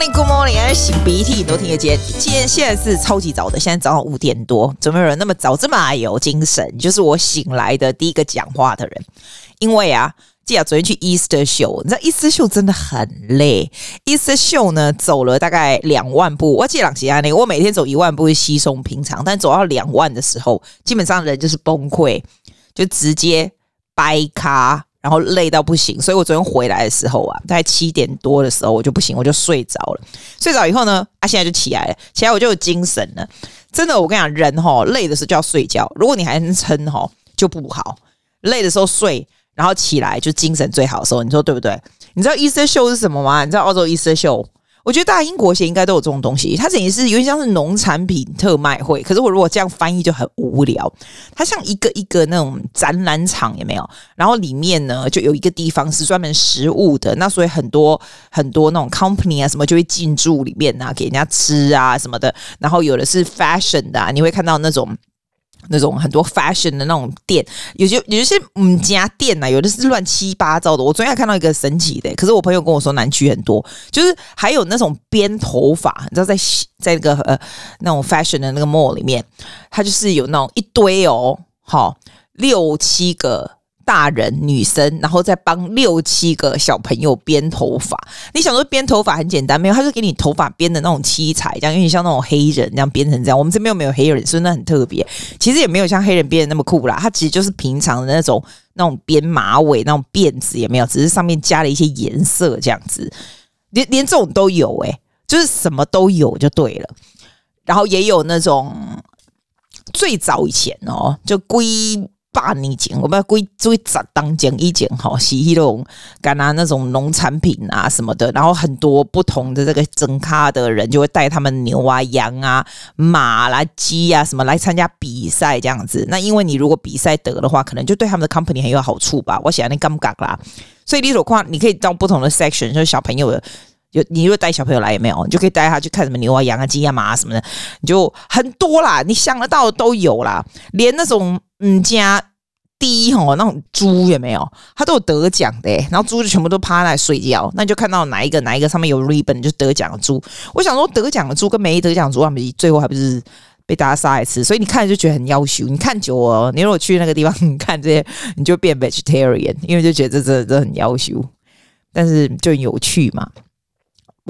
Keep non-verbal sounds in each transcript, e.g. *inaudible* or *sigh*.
morning，Good morning，擤鼻涕你都听得见。今天现在是超级早的，现在早上五点多，怎么有人那么早这么有精神？就是我醒来的第一个讲话的人。因为啊，记得昨天去 Easter Show，你知道 Easter Show 真的很累。Easter Show 呢，走了大概两万步。我记得朗吉亚那个，我每天走一万步是稀松平常，但走到两万的时候，基本上人就是崩溃，就直接掰卡。然后累到不行，所以我昨天回来的时候啊，大概七点多的时候我就不行，我就睡着了。睡着以后呢，啊，现在就起来了，起来我就有精神了。真的，我跟你讲，人哈累的时候就要睡觉，如果你还能撑哈就不好。累的时候睡，然后起来就精神最好的时候，你说对不对？你知道伊士秀是什么吗？你知道澳洲伊士秀我觉得大英国鞋应该都有这种东西，它等于是有点像是农产品特卖会。可是我如果这样翻译就很无聊，它像一个一个那种展览场，有没有？然后里面呢就有一个地方是专门食物的，那所以很多很多那种 company 啊什么就会进驻里面啊，给人家吃啊什么的。然后有的是 fashion 的，你会看到那种。那种很多 fashion 的那种店，有些有些五家店呐、啊，有的是乱七八糟的。我昨天还看到一个神奇的，可是我朋友跟我说南区很多，就是还有那种编头发，你知道在在那个呃那种 fashion 的那个 mall 里面，它就是有那种一堆哦，好六七个。大人、女生，然后再帮六七个小朋友编头发。你想说编头发很简单没有？他就给你头发编的那种七彩，这样有点像那种黑人这样编成这样。我们这边又没有黑人，所以那很特别。其实也没有像黑人编的那么酷啦，它其实就是平常的那种那种编马尾那种辫子，也没有，只是上面加了一些颜色这样子。连连这种都有诶、就是什么都有就对了。然后也有那种最早以前哦，就归。八年前，我们要归追十当前以前哈，是那种干拿那种农产品啊什么的，然后很多不同的这个整咖的人就会带他们牛啊、羊啊、马啦、鸡啊什么来参加比赛这样子。那因为你如果比赛得的话，可能就对他们的 company 很有好处吧。我想那尴尬啦，所以你所况你可以到不同的 section，就是小朋友的，有你如果带小朋友来也没有，你就可以带他去看什么牛啊、羊啊、鸡啊、马啊什么的，你就很多啦，你想得到的都有啦，连那种。嗯，家第一吼，那种猪有没有？他都有得奖的，然后猪就全部都趴在睡觉，那你就看到哪一个哪一个上面有 ribbon 就得奖的猪。我想说，得奖的猪跟没得奖的猪，他们最后还不是被大家杀来吃？所以你看就觉得很夭寿。你看久了，你如果去那个地方看这些，你就变 vegetarian，因为就觉得这这这很夭寿，但是就有趣嘛。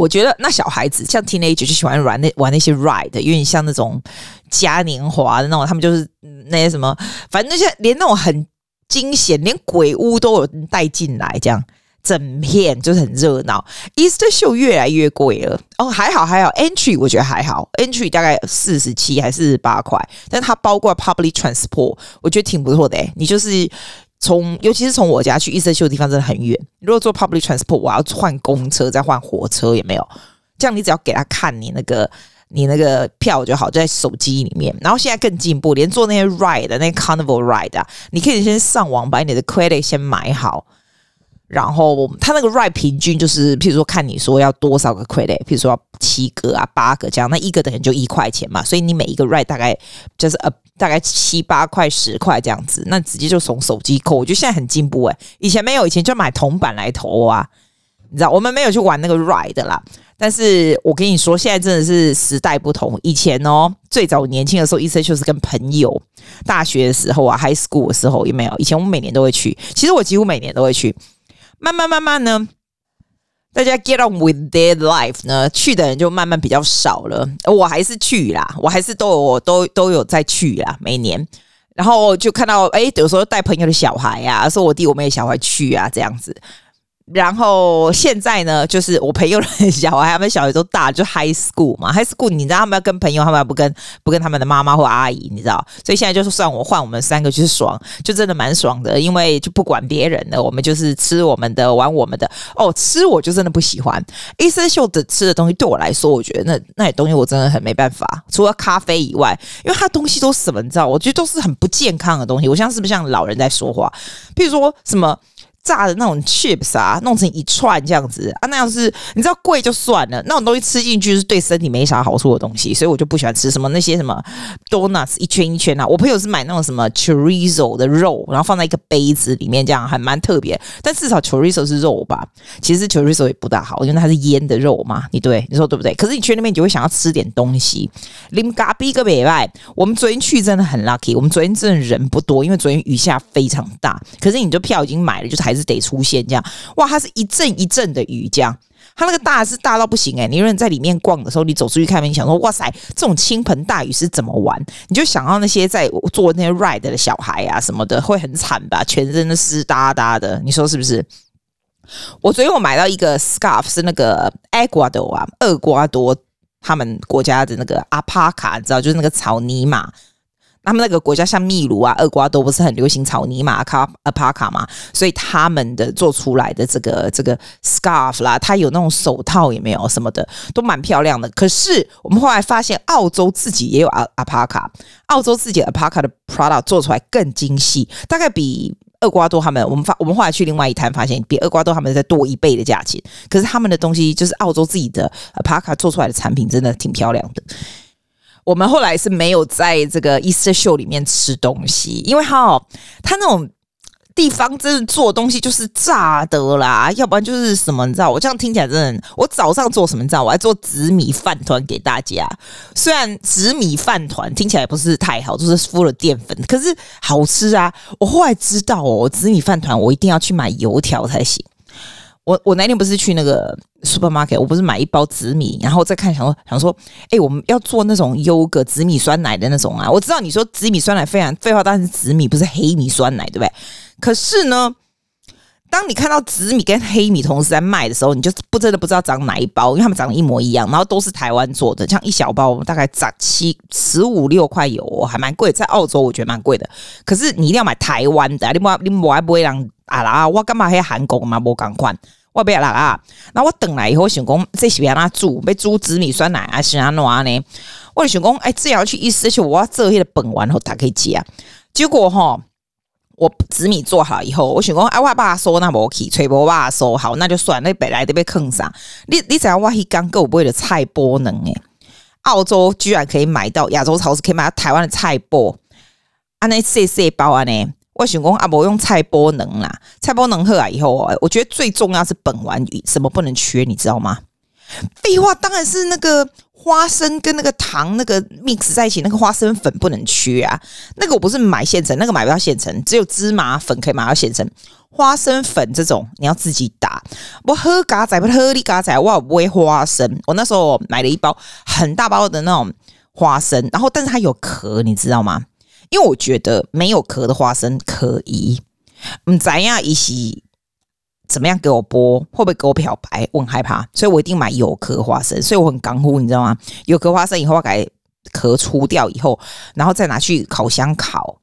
我觉得那小孩子像 teenager 就喜欢玩那玩那些 ride，因为像那种嘉年华的那种，他们就是那些什么，反正那些连那种很惊险，连鬼屋都有人带进来，这样整片就是很热闹。Easter Show 越来越贵了哦，还好还好，entry 我觉得还好，entry 大概四十七还是四十八块，但它包括 public transport，我觉得挺不错的，你就是。从尤其是从我家去 Easter Show 的地方真的很远，如果坐 public transport，我要换公车再换火车也没有。这样你只要给他看你那个你那个票就好，就在手机里面。然后现在更进步，连坐那些 ride 的那些 carnival ride 啊，你可以先上网把你的 credit 先买好。然后他那个 ride 平均就是，譬如说看你说要多少个 credit，譬如说要七个啊、八个这样，那一个等于就一块钱嘛，所以你每一个 ride 大概就是呃大概七八块、十块这样子，那直接就从手机扣。我觉得现在很进步诶，以前没有，以前就买铜板来投啊，你知道，我们没有去玩那个 ride 的啦。但是我跟你说，现在真的是时代不同。以前哦，最早年轻的时候，意思就是跟朋友，大学的时候啊，high school 的时候也没有。以前我每年都会去，其实我几乎每年都会去。慢慢慢慢呢，大家 get on with their life 呢，去的人就慢慢比较少了。我还是去啦，我还是都有我都都有再去啦，每年。然后就看到，哎，有时候带朋友的小孩、啊，说我弟我妹小孩去啊，这样子。然后现在呢，就是我朋友的小孩，他们小孩都大，就 high school 嘛，high school，你知道他们要跟朋友，他们要不跟不跟他们的妈妈或阿姨，你知道，所以现在就是算我换我们三个就是爽，就真的蛮爽的，因为就不管别人的，我们就是吃我们的，玩我们的。哦，吃我就真的不喜欢，Easter Show 的吃的东西对我来说，我觉得那那些东西我真的很没办法，除了咖啡以外，因为它东西都什么，你知道，我觉得都是很不健康的东西。我像是不是像老人在说话？譬如说什么。炸的那种 chips 啊，弄成一串这样子啊，那样是你知道贵就算了，那种东西吃进去是对身体没啥好处的东西，所以我就不喜欢吃什么那些什么 donuts 一圈一圈啊。我朋友是买那种什么 chorizo 的肉，然后放在一个杯子里面，这样还蛮特别。但至少 chorizo 是肉吧？其实 chorizo 也不大好，因为它是腌的肉嘛。你对你说对不对？可是你去那边你就会想要吃点东西。林嘎逼个北外，我们昨天去真的很 lucky，我们昨天真的人不多，因为昨天雨下非常大。可是你的票已经买了，就是还是是得出现这样。哇，它是一阵一阵的雨这样。它那个大是大到不行诶、欸，你有人在里面逛的时候，你走出去看，你想说哇塞，这种倾盆大雨是怎么玩？你就想到那些在做那些 ride 的小孩啊什么的，会很惨吧？全身都湿哒哒的，你说是不是？我昨天我买到一个 scarf，是那个厄瓜多啊，厄瓜多他们国家的那个阿帕卡，你知道，就是那个草泥马。他们那个国家像秘鲁啊、厄瓜多不是很流行草泥马卡阿帕卡嘛，所以他们的做出来的这个这个 scarf 啦，它有那种手套也没有什么的，都蛮漂亮的。可是我们后来发现，澳洲自己也有阿阿帕卡，澳洲自己的阿帕卡的 product 做出来更精细，大概比厄瓜多他们，我们发我们后来去另外一摊发现，比厄瓜多他们再多一倍的价钱。可是他们的东西就是澳洲自己的阿帕卡做出来的产品，真的挺漂亮的。我们后来是没有在这个 Easter Show 里面吃东西，因为哈、哦，他那种地方真的做东西就是炸的啦，要不然就是什么，你知道？我这样听起来真的，我早上做什么？你知道？我还做紫米饭团给大家。虽然紫米饭团听起来不是太好，就是敷了淀粉，可是好吃啊！我后来知道哦，紫米饭团我一定要去买油条才行。我我那天不是去那个 supermarket，我不是买一包紫米，然后再看想说想说，哎、我们要做那种优格紫米酸奶的那种啊。我知道你说紫米酸奶非常废话，当然是紫米，不是黑米酸奶，对不对？可是呢，当你看到紫米跟黑米同时在卖的时候，你就不真的不知道长哪一包，因为他们长得一模一样，然后都是台湾做的，像一小包大概涨七十五六块油，还蛮贵，在澳洲我觉得蛮贵的。可是你一定要买台湾的，你不你不还不会让。啊啦！我干嘛还韩国嘛？无共款，我不要啦啊！那我等来以后想讲，这是要哪煮？要煮紫米酸奶还是安怎呢？我就想讲，哎，这要去意思就我要做些本丸后打开机啊。结果哈，我紫米做好以后，我想讲，哎，我爸说那无去，吹波爸说好，那就算，那本来得被坑上。你你知道我一刚够不会的菜波能诶？澳洲居然可以买到亚洲超市可以买到台湾的菜脯，安那细细包安呢？我想讲啊，不用菜波能啦，菜波能喝啊以后啊，我觉得最重要是本丸什么不能缺，你知道吗？废话，当然是那个花生跟那个糖那个 mix 在一起，那个花生粉不能缺啊。那个我不是买现成，那个买不到现成，只有芝麻粉可以买到现成。花生粉这种你要自己打。我喝嘎仔不喝你嘎仔，我不会花生。我那时候买了一包很大包的那种花生，然后但是它有壳，你知道吗？因为我觉得没有壳的花生可以，嗯，怎样一起怎么样给我剥，会不会给我漂白？我很害怕，所以我一定买有壳花生。所以我很刚乎，你知道吗？有壳花生以后，我给壳除掉以后，然后再拿去烤箱烤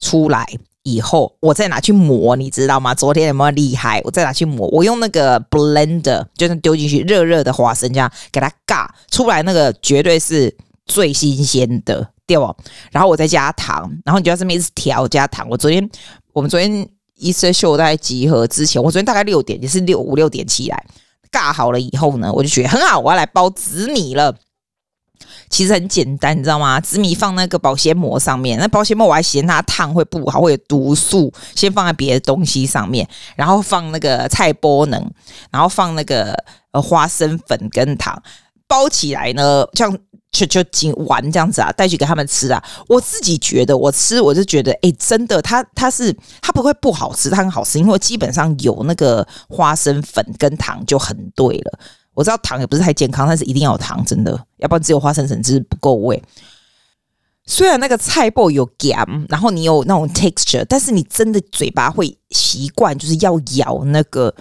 出来以后，我再拿去磨，你知道吗？昨天有没有厉害？我再拿去磨，我用那个 blender，就是丢进去热热的花生，这样给它尬出来，那个绝对是最新鲜的。然后我再加糖，然后你就要这么一直调加糖。我昨天我们昨天 Easter Show 在集合之前，我昨天大概六点也是六五六点起来，尬好了以后呢，我就觉得很好，我要来包紫米了。其实很简单，你知道吗？紫米放那个保鲜膜上面，那保鲜膜我还嫌它烫会不好，会有毒素，先放在别的东西上面，然后放那个菜波能，然后放那个呃花生粉跟糖包起来呢，像。就就仅玩这样子啊，带去给他们吃啊。我自己觉得，我吃我就觉得，哎，真的，它它是它不会不好吃，它很好吃，因为基本上有那个花生粉跟糖就很对了。我知道糖也不是太健康，但是一定要有糖，真的，要不然只有花生粉就是不够味。虽然那个菜脯有 jam，，然后你有那种 texture，但是你真的嘴巴会习惯，就是要咬那个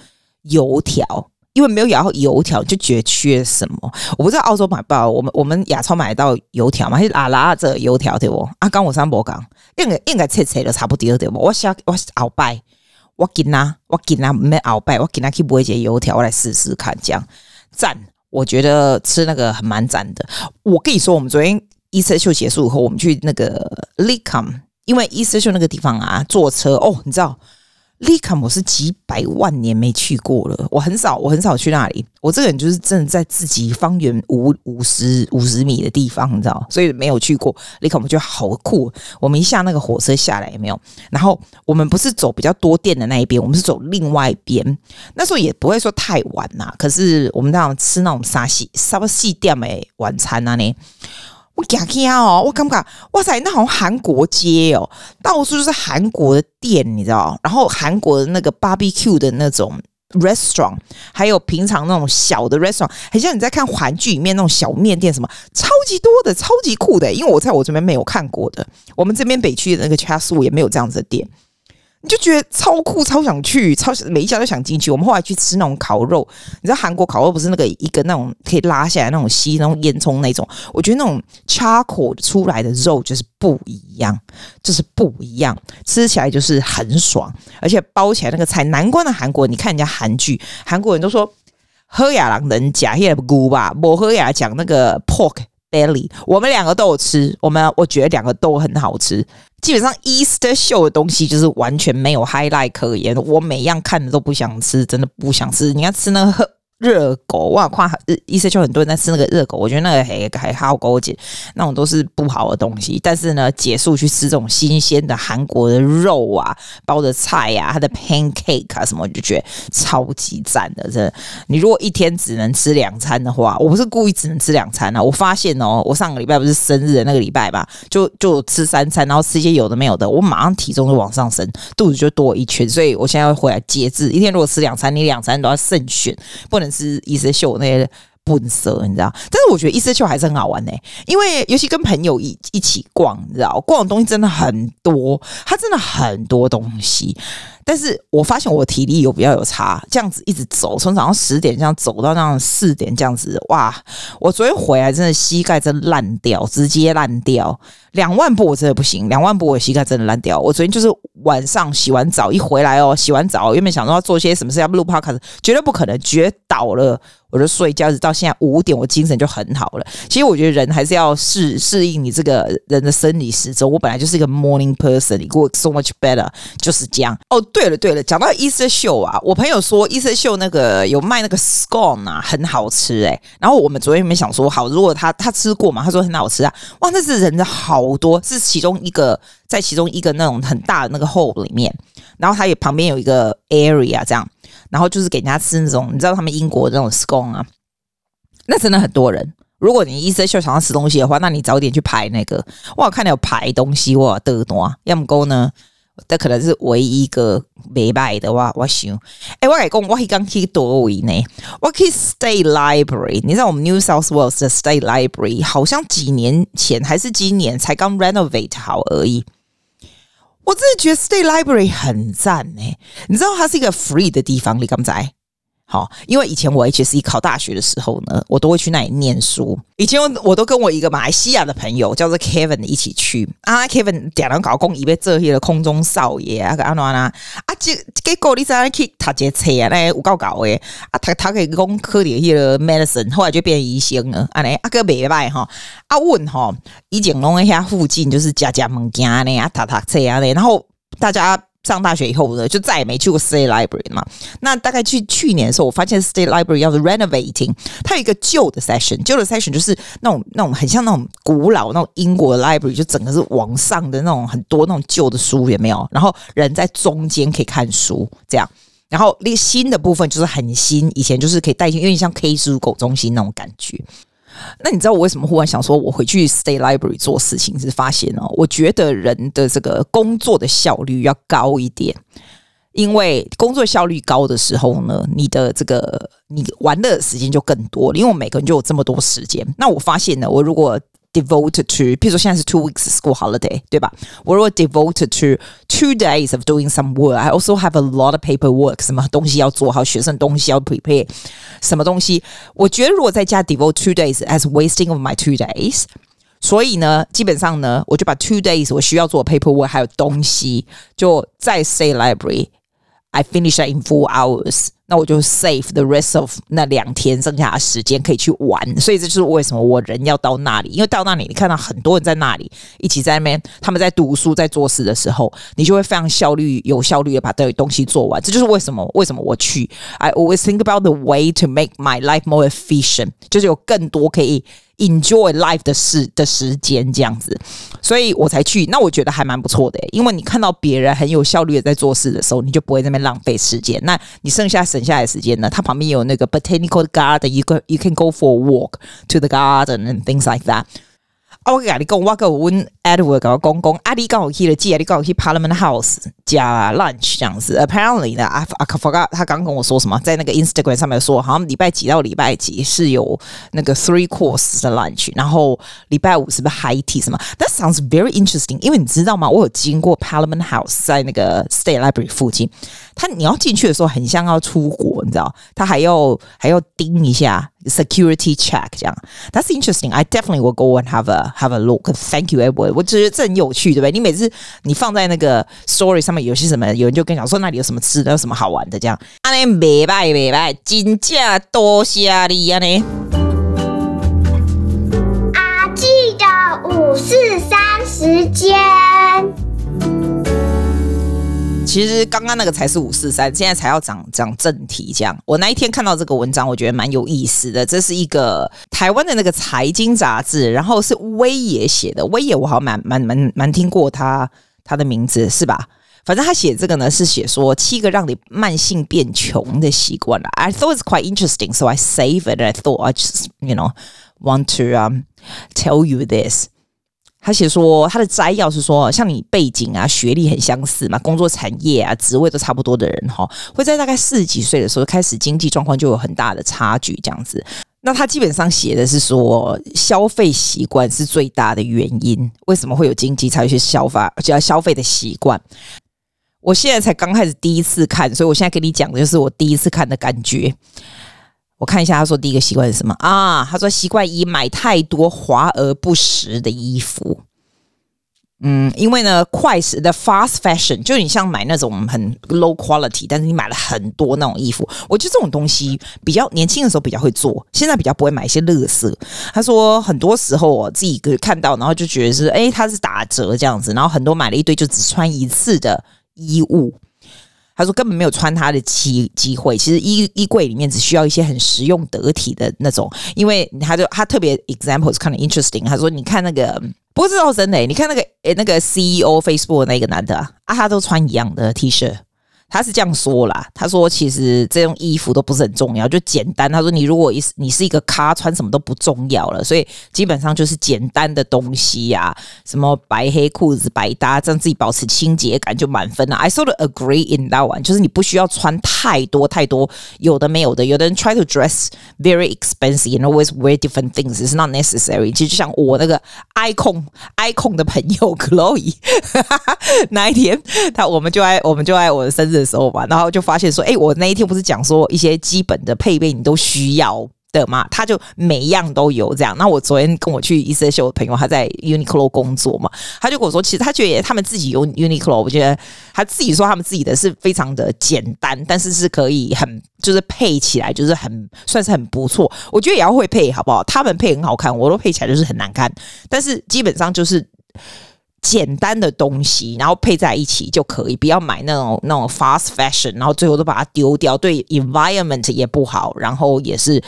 油条。因为没有咬到油条，就觉得缺什么。我不知道澳洲买不到，我们我们亚超买到油条嘛？还是阿拉这油条对不？啊，刚我三伯讲，应该应该切切的差不多对不？我想我鳌拜，我给他我给他没鳌拜，我给他去买一些油条，我来试试看，这样赞。我觉得吃那个很蛮赞的。我跟你说，我们昨天 Easter Show 结束以后，我们去那个 l i c o m 因为 Easter Show 那个地方啊，坐车哦，你知道。利卡姆是几百万年没去过了，我很少，我很少去那里。我这个人就是真的在自己方圆五五十五十米的地方，你知道，所以没有去过利卡姆，就好酷。我们一下那个火车下来，有没有？然后我们不是走比较多店的那一边，我们是走另外一边。那时候也不会说太晚呐，可是我们那种吃那种沙西沙巴西店的晚餐啊呢。我讲起啊哦！我感觉哇塞，那好像韩国街哦，到处都是韩国的店，你知道？然后韩国的那个 barbecue 的那种 restaurant，还有平常那种小的 restaurant，很像你在看韩剧里面那种小面店，什么超级多的，超级酷的。因为我在我这边没有看过的，我们这边北区的那个 Chasu 也没有这样子的店。你就觉得超酷，超想去，超每一家都想进去。我们后来去吃那种烤肉，你知道韩国烤肉不是那个一个那种可以拉下来那种吸那种烟囱那种？我觉得那种 charcoal 出来的肉就是不一样，就是不一样，吃起来就是很爽，而且包起来那个菜，难怪的韩国，你看人家韩剧，韩国人都说喝亚郎能假也不吧，我喝亚讲那个 pork belly，我们两个都有吃，我们我觉得两个都很好吃。基本上 Easter Show 的东西就是完全没有 highlight 可言，我每样看的都不想吃，真的不想吃。你要吃那个。热狗哇，夸意思就很多人在吃那个热狗，我觉得那个还还好勾结，那种都是不好的东西。但是呢，结束去吃这种新鲜的韩国的肉啊，包的菜啊，它的 pancake 啊什么，我就觉得超级赞的。真的，你如果一天只能吃两餐的话，我不是故意只能吃两餐啊。我发现哦，我上个礼拜不是生日的那个礼拜吧，就就吃三餐，然后吃一些有的没有的，我马上体重就往上升，肚子就多一圈。所以我现在会回来节制，一天如果吃两餐，你两餐都要慎选，不能。是一直秀那些。本色，你知道？但是我觉得 Easter Show 还是很好玩呢、因为尤其跟朋友一一起逛，你知道，逛的东西真的很多，它真的很多东西。但是我发现我体力有比较有差，这样子一直走，从早上十点这样走到那样四点这样子，哇！我昨天回来真的膝盖真烂掉，直接烂掉。两万步我真的不行，两万步我膝盖真的烂掉。我昨天就是晚上洗完澡一回来哦，洗完澡原本想说要做些什么事，要录 podcast，绝对不可能，绝倒了。我就睡觉，直到现在五点，我精神就很好了。其实我觉得人还是要适适应你这个人的生理时钟。我本来就是一个 morning person，你 work so much better，就是这样。哦，对了对了，讲到 Easter 秀啊，我朋友说 Easter 秀那个有卖那个 scone 啊，很好吃哎、然后我们昨天没想说好，如果他他吃过嘛，他说很好吃啊。哇，那是人的好多，是其中一个在其中一个那种很大的那个 hole 里面，然后它也旁边有一个 area 这样。然后就是给人家吃那种，你知道他们英国的那种 scone 啊，那真的很多人。如果你 Easter Show 想要吃东西的话，那你早点去排那个。哇，看到有排东西哇，得多。要么够呢，这可能是唯一一个没卖的哇。我想，哎，我来讲，我可以刚去多位呢，我可以 State Library。你知道我们 New South Wales 的 State Library 好像几年前还是今年才刚 renovate 好而已。我真的觉得 State Library 很赞呢、你知道它是一个 free 的地方，你敢不在？好，因为以前我 HSC 考大学的时候呢，我都会去那里念书。以前我都跟我一个马来西亚的朋友叫做 Kevin 一起去啊，Kevin 点了搞工，以为这些的空中少爷啊，安怎啊？啊，结结果你在去读这册啊，那有够搞的啊，他他可以攻科里迄个 medicine，后来就变医生了。安，尼啊个袂歹哈，啊问哈，以前拢喺遐附近就是家家物件呢，啊读读册啊，然后大家。上大学以后呢，就再也没去过 State Library 嘛。那大概去去年的时候，我发现 State Library 要是 renovating，它有一个旧的 session，旧的 session 就是那种那种很像那种古老那种英国的 library，就整个是往上的那种很多那种旧的书，有没有？然后人在中间可以看书，这样。然后那新的部分就是很新，以前就是可以带进，有点像 K 书狗中心那种感觉。那你知道我为什么忽然想说我回去 stay Library 做事情？是发现哦，我觉得人的这个工作的效率要高一点，因为工作效率高的时候呢，你的这个你玩的时间就更多，因为我每个人就有这么多时间。那我发现呢，我如果 devoted to，譬如说现在是 two weeks school holiday，对吧？我如果 devoted to two days of doing some work，I also have a lot of paperwork，什么东西要做好，学生东西要 prepare，什么东西？我觉得如果在家 devote two days as wasting of my two days，所以呢，基本上呢，我就把 two days 我需要做 paperwork 还有东西，就在 State Library，I finish that in four hours。 那我就 save the rest of 那两天剩下的时间可以去玩，所以这就是为什么我人要到那里，因为到那里你看到很多人在那里一起在那边，他们在读书在做事的时候，你就会非常效率有效率的把这东西做完。这就是为什么为什么我去。I always think about the way to make my life more efficient，就是有更多可以。Enjoy life 的事的时间这样子，所以我才去。那我觉得还蛮不错的，因为你看到别人很有效率的在做事的时候，你就不会在那边浪费时间。那你剩下时省下来的时间呢？它旁边有那个 botanical garden，you can you can go for a walk to the garden and things like that。 我跟你讲，我跟我问 Edward 跟我讲讲，啊，你刚好去了，记得你刚好去 Parliament House 加 lunch 这样子。Apparently 呢，I I forgot 他刚跟我说什么，在那个 Instagram 上面说，好像礼拜几到礼拜几是有那个 three course 的 lunch，然后礼拜五是不是 high tea 什么？That sounds very interesting。因为你知道吗？我有经过 Parliament House，在那个 State Library 附近，他你要进去的时候很像要出国，你知道？他还要还要盯一下。Security check 这样，That's interesting. I definitely will go and have a have a look. Thank you, Edward. 我觉得这很有趣，对不对？你每次你放在那个 story 上面有些什么，有人就跟你讲说那里有什么吃的，有什么好玩的，这样。啊，你没拜没拜，真正多谢你啊！你阿记得五四三时间。 其实刚刚那个才是五四三，现在才要讲讲正题。这样，我那一天看到这个文章，我觉得蛮有意思的。这是一个台湾的那个财经杂志，然后是威爷写的。威爷我好像蛮蛮蛮蛮听过他他的名字是吧？反正他写这个呢，是写说七个让你慢性变穷的习惯了。I thought it's quite interesting, so I save it. I thought I just you know want to um tell you this. 他写说，他的摘要是说，像你背景啊、学历很相似嘛，工作产业啊、职位都差不多的人哈，会在大概四十几岁的时候开始经济状况就有很大的差距这样子。那他基本上写的是说，消费习惯是最大的原因，为什么会有经济才有一些消费就要消费的习惯？我现在才刚开始第一次看，所以我现在跟你讲的就是我第一次看的感觉。我看一下，他说第一个习惯是什么啊？他说习惯一买太多华而不实的衣服。嗯，因为呢，快时的 fast fashion，就你像买那种很 low quality，但是你买了很多那种衣服，我觉得这种东西比较年轻的时候比较会做，现在比较不会买一些垃圾。他说很多时候我自己可以看到，然后就觉得是，诶，他是打折这样子，然后很多买了一堆就只穿一次的衣物。他说根本没有穿它的机机会，其实衣衣柜里面只需要一些很实用得体的那种，因为他就他特别 examples 看的 interesting。他说你看那个不知道真的，你看那个诶那个 CEO Facebook 那个男的啊，他都穿一样的 T 恤。他是这样说啦，他说其实这种衣服都不是很重要，就简单。他说你如果一你是一个咖，穿什么都不重要了，所以基本上就是简单的东西呀、什么白黑裤子百搭，这样自己保持清洁感就满分了。I sort of agree in that one，就是你不需要穿太多太多有的没有的。有的人 try to dress very expensive and always wear different things is not necessary。其实就像我那个 icon icon 的朋友 Chloe，*laughs* 那一天他我们就爱我们就爱我的生日的时候吧，然后就发现说，哎，我那一天不是讲说一些基本的配备你都需要的嘛？他就每一样都有这样。那我昨天跟我去伊瑟秀的朋友，他在 Uniqlo 工作嘛，他就跟我说，其实他觉得他们自己有 Uniqlo，我觉得他自己说他们自己的是非常的简单，但是是可以很就是配起来就是很算是很不错。我觉得也要会配好不好？他们配很好看，我都配起来就是很难看，但是基本上就是。简单的东西，然后配在一起就可以，不要买那种那种 fast fashion，然后最后都把它丢掉，对 environment 也不好，然后也是。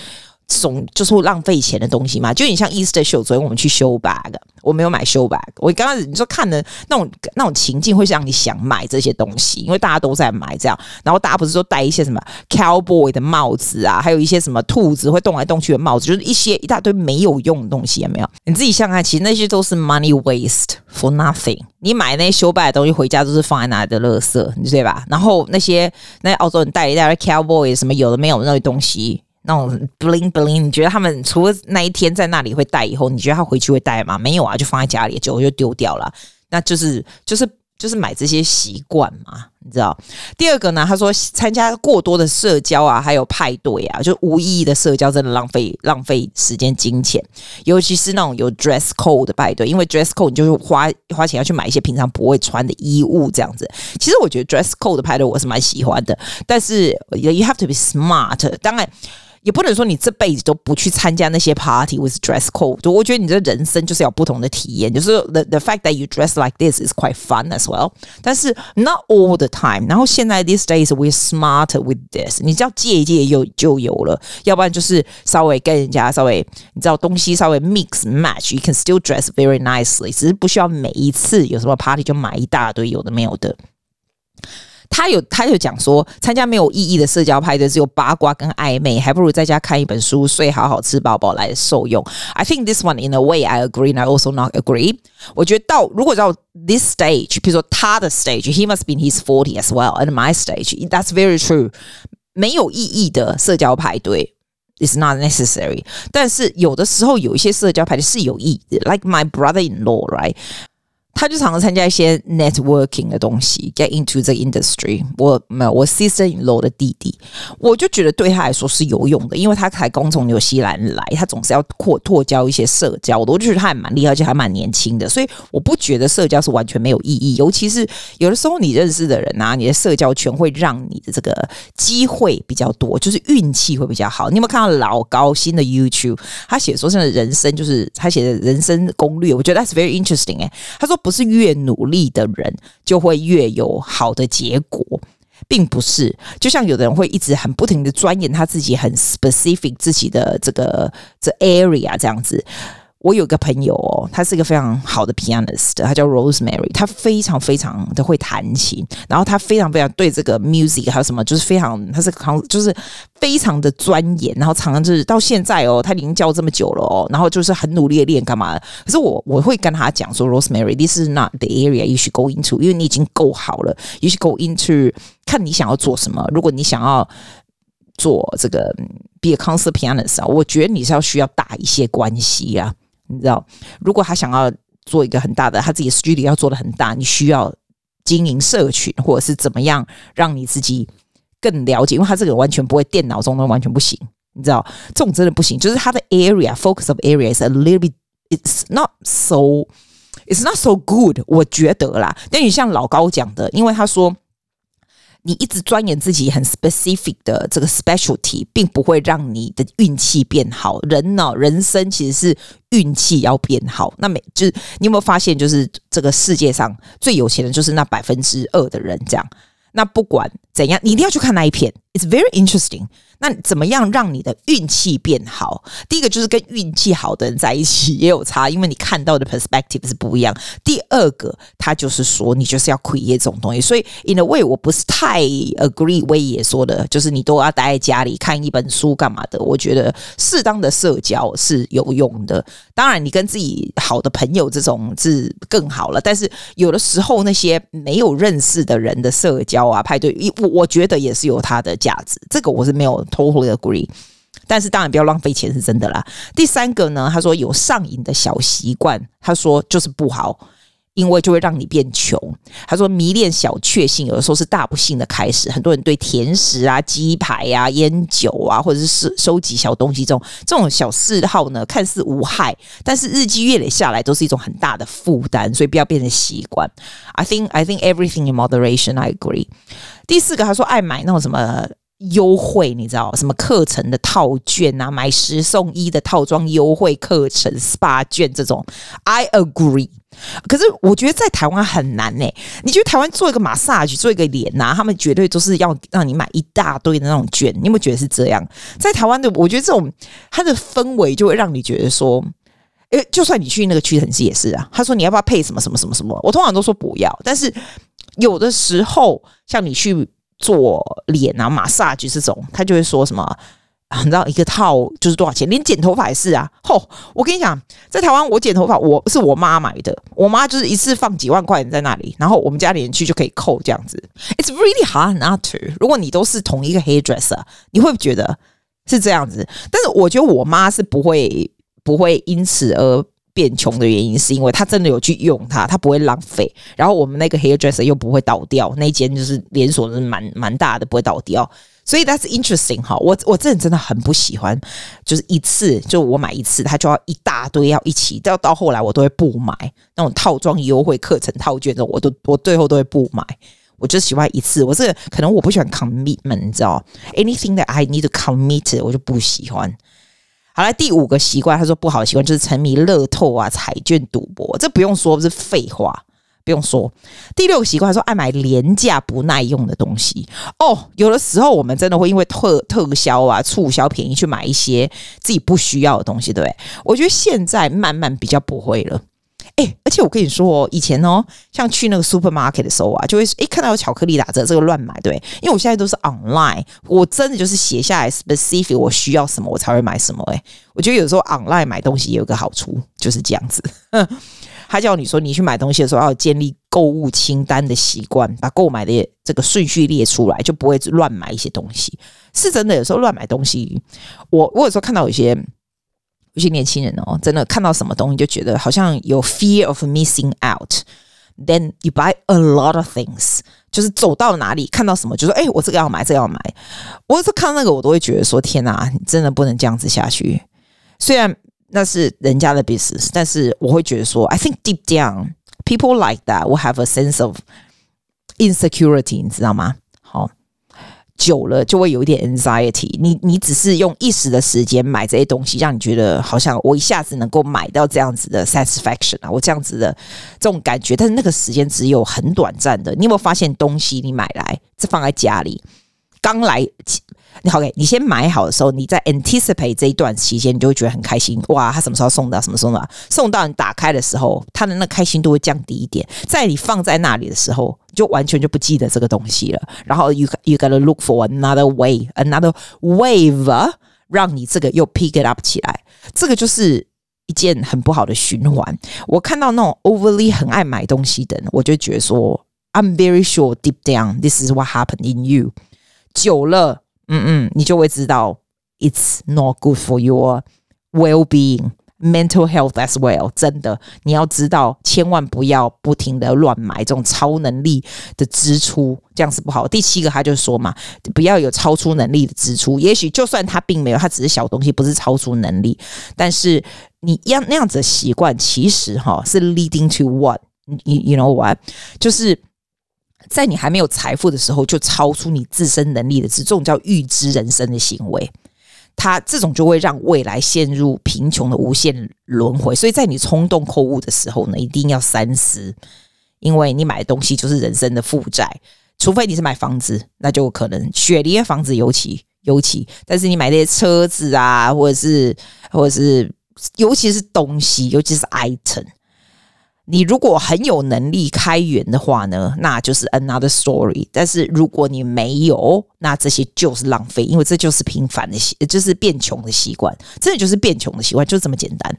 总就是会浪费钱的东西嘛，就你像 Easter Show，昨天我们去 show bag，我没有买 show bag。我刚开始你说看的那种那种情境，会让你想买这些东西，因为大家都在买这样。然后大家不是说戴一些什么 cowboy 的帽子啊，还有一些什么兔子会动来动去的帽子，就是一些一大堆没有用的东西，有没有？你自己想想看，其实那些都是 money waste for nothing。你买那些 show bag 的东西回家都是放在那里的垃圾，对吧？然后那些那澳洲人带一袋 cowboy 什么有的没有那些东西。那种 bling bling，你觉得他们除了那一天在那里会戴以后，你觉得他回去会戴吗？没有啊，就放在家里，久了就丢掉了。那就是就是就是买这些习惯嘛，你知道？第二个呢，他说参加过多的社交啊，还有派对啊，就无意义的社交真的浪费浪费时间金钱，尤其是那种有 dress code 的派对，因为 dress code 你就是花花钱要去买一些平常不会穿的衣物这样子。其实我觉得 dress code 的派对我是蛮喜欢的，但是 you have to be smart，当然。也不能说你这辈子都不去参加那些 party with dress code。我觉得你这人生就是有不同的体验，就是 the the fact that you dress like this is quite fun as well。但是 not all the time。然后现在 these days we're smarter with this。你只要借一借有就有了，要不然就是稍微跟人家稍微你知道东西稍微 mix match，you can still dress very nicely。只是不需要每一次有什么 party 就买一大堆有的没有的。 他有，他有讲说，参加没有意义的社交派对，只有八卦跟暧昧，还不如在家看一本书，睡好好吃饱饱来受用。I think this one in a way I agree, and I also not agree。我觉得到如果到 this stage，比如说他的 stage，he must be in his forty as well, and my stage, that's very true。没有意义的社交派对 is not necessary，但是有的时候有一些社交派对是有意义的，like my brother-in-law, right？ 他就常常参加一些 networking 的东西，get into the industry 我。没有，我 sister in law 的弟弟，我就觉得对他来说是有用的，因为他才刚从纽西兰来，他总是要扩拓交一些社交的。我就觉得他还蛮厉害，而且还蛮年轻的，所以我不觉得社交是完全没有意义。尤其是有的时候你认识的人啊，你的社交圈会让你的这个机会比较多，就是运气会比较好。你有没有看到老高新的 YouTube？他写说现在人生就是他写的人生攻略，我觉得 that's very interesting 哎、他说。不是越努力的人就会越有好的结果，并不是。就像有的人会一直很不停的钻研他自己很 specific 自己的这个这 area 这样子。我有一个朋友哦，他是一个非常好的 pianist，他叫 Rosemary，他非常非常的会弹琴，然后他非常非常对这个 music 还有什么，就是非常他是就是非常的钻研，然后常常就是到现在哦，他已经教这么久了哦，然后就是很努力的练干嘛？可是我我会跟他讲说，Rosemary，this is not the area you should go into，因为你已经够好了，you should go into 看你想要做什么。如果你想要做这个 be a concert pianist 啊，我觉得你是要需要打一些关系啊。你知道，如果他想要做一个很大的，他自己的 studio 要做的很大，你需要经营社群，或者是怎么样让你自己更了解，因为他这个完全不会电脑中的完全不行，你知道，这种真的不行。就是他的 area focus of area is a little bit，it's not so，it's not so good，我觉得啦。但你像老高讲的，因为他说。你一直钻研自己很 specific 的这个 specialty，并不会让你的运气变好。人呢，人生其实是运气要变好。那每就是你有没有发现，就是这个世界上最有钱的就是那百分之二的人这样。那不管怎样，你一定要去看那一篇。It's very interesting。那怎么样让你的运气变好？第一个就是跟运气好的人在一起也有差，因为你看到的 perspective 是不一样。第二个，他就是说你就是要 create 这种东西。所以 in a way，我不是太 agree 威爷说的，就是你都要待在家里看一本书干嘛的。我觉得适当的社交是有用的。当然，你跟自己好的朋友这种是更好了。但是有的时候那些没有认识的人的社交啊派对，我我觉得也是有它的价值。这个我是没有。Totally agree，但是当然不要浪费钱是真的啦。第三个呢，他说有上瘾的小习惯，他说就是不好，因为就会让你变穷。他说迷恋小确幸，有的时候是大不幸的开始。很多人对甜食啊、鸡排啊、烟酒啊，或者是收收集小东西这种这种小嗜好呢，看似无害，但是日积月累下来都是一种很大的负担，所以不要变成习惯。I think I think everything in moderation. I agree。第四个，他说爱买那种什么。优惠，你知道什么课程的套券啊？买十送一的套装优惠课程 SPA 券这种，I agree。可是我觉得在台湾很难呢、你觉得台湾做一个 massage 做一个脸呐、啊，他们绝对都是要让你买一大堆的那种券。你有没有觉得是这样？在台湾的，我觉得这种它的氛围就会让你觉得说，诶，就算你去那个屈臣氏也是啊。他说你要不要配什么什么什么什么？我通常都说不要。但是有的时候，像你去。做脸啊，massage 这种，他就会说什么，你知道一个套就是多少钱？连剪头发也是啊。吼，我跟你讲，在台湾我剪头发，我是我妈买的，我妈就是一次放几万块钱在那里，然后我们家里人去就可以扣这样子。It's really hard not to。如果你都是同一个 hairdresser，你会不会觉得是这样子？但是我觉得我妈是不会不会因此而变穷的原因，是因为他真的有去用它，他不会浪费。然后我们那个 hairdresser 又不会倒掉，那间就是连锁是蛮蛮大的，不会倒掉。所以 that's interesting 哈。我我真的真的很不喜欢，就是一次就我买一次，他就要一大堆要一起。到到后来我都会不买那种套装优惠课程套券的，我都我最后都会不买。我就喜欢一次。我这可能我不喜欢 commitment，你知道？Anything that I need to commit，我就不喜欢。好了，第五个习惯，他说不好的习惯就是沉迷乐透啊、彩券、赌博，这不用说，不是废话，不用说。第六个习惯，说爱买廉价不耐用的东西。哦，有的时候我们真的会因为特特销啊、促销便宜去买一些自己不需要的东西，对不对？我觉得现在慢慢比较不会了。哎，而且我跟你说哦，以前哦，像去那个 supermarket 的时候啊，就会哎看到有巧克力打折，这个乱买，对，因为我现在都是 online，我真的就是写下来 specific 我需要什么，我才会买什么。哎，我觉得有时候 online 买东西也有一个好处，就是这样子，*laughs* 他叫你说你去买东西的时候要建立购物清单的习惯，把购买的这个顺序列出来，就不会乱买一些东西。是真的，有时候乱买东西，我我有时候看到有些。有些年轻人哦，真的看到什么东西就觉得好像有 fear of missing out，then you buy a lot of things，就是走到哪里看到什么就说，哎，我这个要买，这个要买。我有时候看那个，我都会觉得说，天哪，你真的不能这样子下去。虽然那是人家的 business，但是我会觉得说，I think deep down people like that will have a sense of insecurity，你知道吗？久了就会有一点 anxiety，你你只是用一时的时间买这些东西，让你觉得好像我一下子能够买到这样子的 satisfaction 啊，我这样子的这种感觉，但是那个时间只有很短暂的。你有没有发现东西你买来，这放在家里，刚来。，OK，你先买好的时候，你在 anticipate 这一段期间，你就会觉得很开心。哇，他什么时候送到？什么时候送到？送到你打开的时候，他的那开心度会降低一点。在你放在那里的时候，就完全就不记得这个东西了。然后 you you gotta look for another way, another wave，让你这个又 pick it up 起来。这个就是一件很不好的循环。我看到那种 overly 很爱买东西的人，我就觉得说，I'm very sure deep down this is what happened in you。久了。嗯嗯，你就会知道，it's not good for your well-being, mental health as well。真的，你要知道，千万不要不停的乱买这种超能力的支出，这样是不好。第七个，他就说嘛，不要有超出能力的支出。也许就算他并没有，他只是小东西，不是超出能力，但是你要那样子的习惯，其实哈是 leading to what you you know what，就是。在你还没有财富的时候，就超出你自身能力的这种叫预知人生的行为，它这种就会让未来陷入贫穷的无限轮回。所以在你冲动购物的时候呢，一定要三思，因为你买的东西就是人生的负债。除非你是买房子，那就可能雪梨的房子尤其尤其，但是你买那些车子啊，或者是或者是尤其是东西，尤其是 item。你如果很有能力开源的话呢，那就是 another story。但是如果你没有，那这些就是浪费，因为这就是平凡的习，就是变穷的习惯，真的就是变穷的习惯，就这么简单。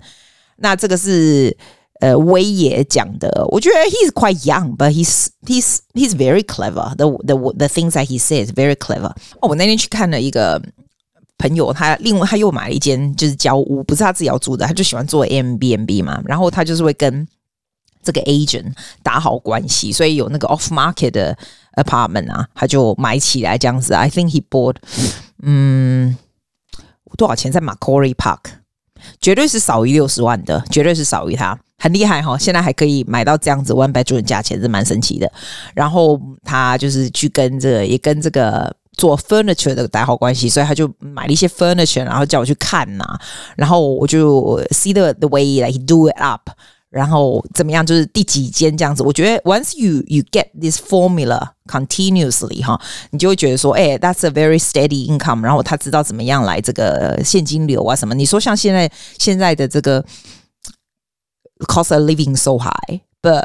那这个是呃威爷讲的，我觉得 he's quite young，but he's he's he's very clever。The the the things that he says very clever。哦，我那天去看了一个朋友，他另外他又买了一间就是交屋，不是他自己要住的，他就喜欢做 nbnb 嘛，然后他就是会跟。这个 agent 打好关系，所以有那个 off market 的 apartment 啊，他就买起来这样子。I think he bought，嗯，多少钱在 Macquarie Park？绝对是少于六十万的，绝对是少于他，很厉害哈、现在还可以买到这样子 one bedroom 的价钱，是蛮神奇的。然后他就是去跟这个，也跟这个做 furniture 的打好关系，所以他就买了一些 furniture，然后叫我去看呐、然后我就 see the the way that he do it up。然后怎么样？就是第几间这样子？我觉得 once you you get this formula continuously 哈，你就会觉得说，哎，that's a very steady income。然后他知道怎么样来这个现金流啊什么？你说像现在现在的这个 cost of living so high，but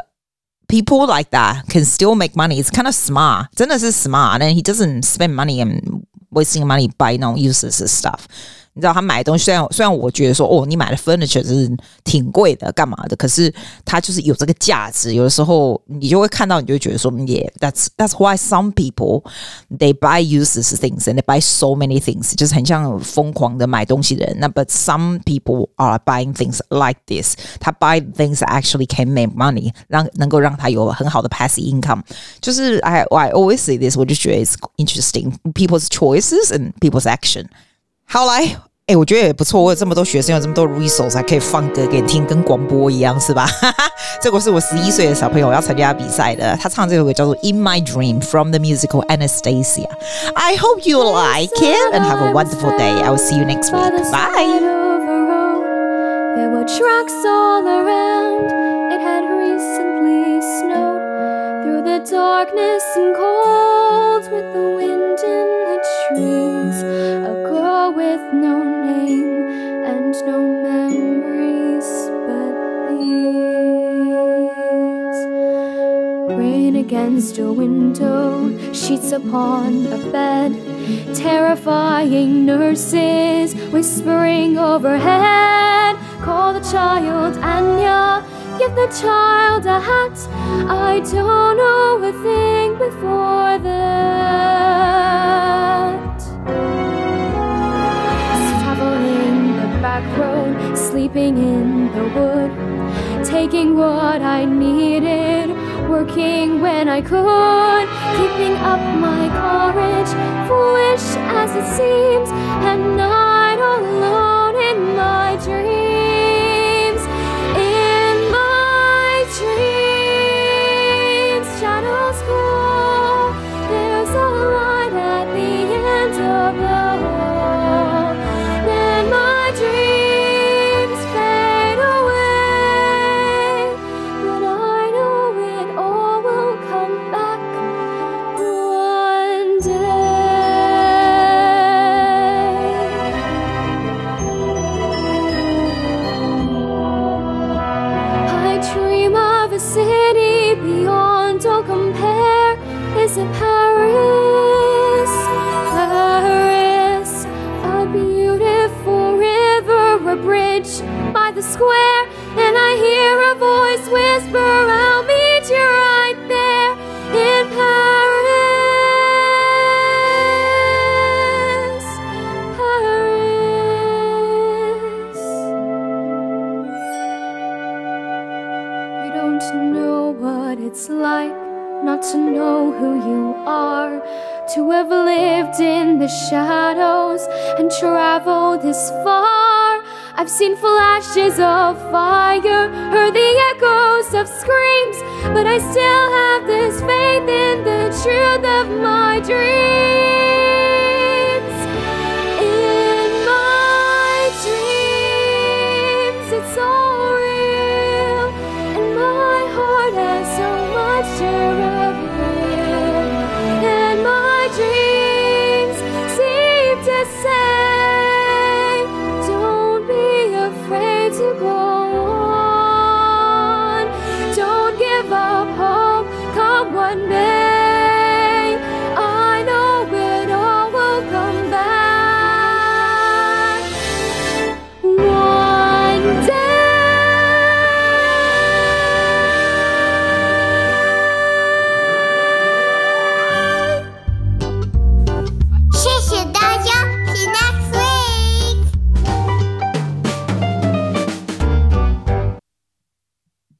people like that can still make money. It's kind of smart，真的是 smart。And he doesn't spend money and wasting money buy no useless stuff。 你知道他买的东西，虽然虽然我觉得说哦，你买的 furniture 是挺贵的，干嘛的？可是它就是有这个价值。有的时候你就会看到，你就会觉得说，Yeah，that's that's why some people they buy useless things and they buy so many things，就是很像疯狂的买东西的人。那 but some people are buying things like this，他 buy things that actually can make money，让能够让他有很好的 passive income。就是 I I always say this，我就觉得 it's interesting people's choices and people's action。好来。 哎，我觉得也不错。我有这么多学生，有这么多 resource，还可以放歌给你听，跟广播一样，是吧？这个是我十一岁的小朋友要参加比赛的，他唱这首歌叫做《In *laughs* My Dream》from the musical Anastasia。I hope you like it and have a wonderful day. I will see you next week. Bye. and with the wind in the trees. A girl with no no memories but these. Rain against a window, sheets upon a bed, terrifying nurses whispering overhead. Call the child, Anya. Give the child a hat. I don't know a thing before that. Sleeping in the wood, taking what I needed, working when I could, keeping up my courage, foolish as it seems, and night alone in my dreams. Of screams, but I still have this faith in the truth of my dreams.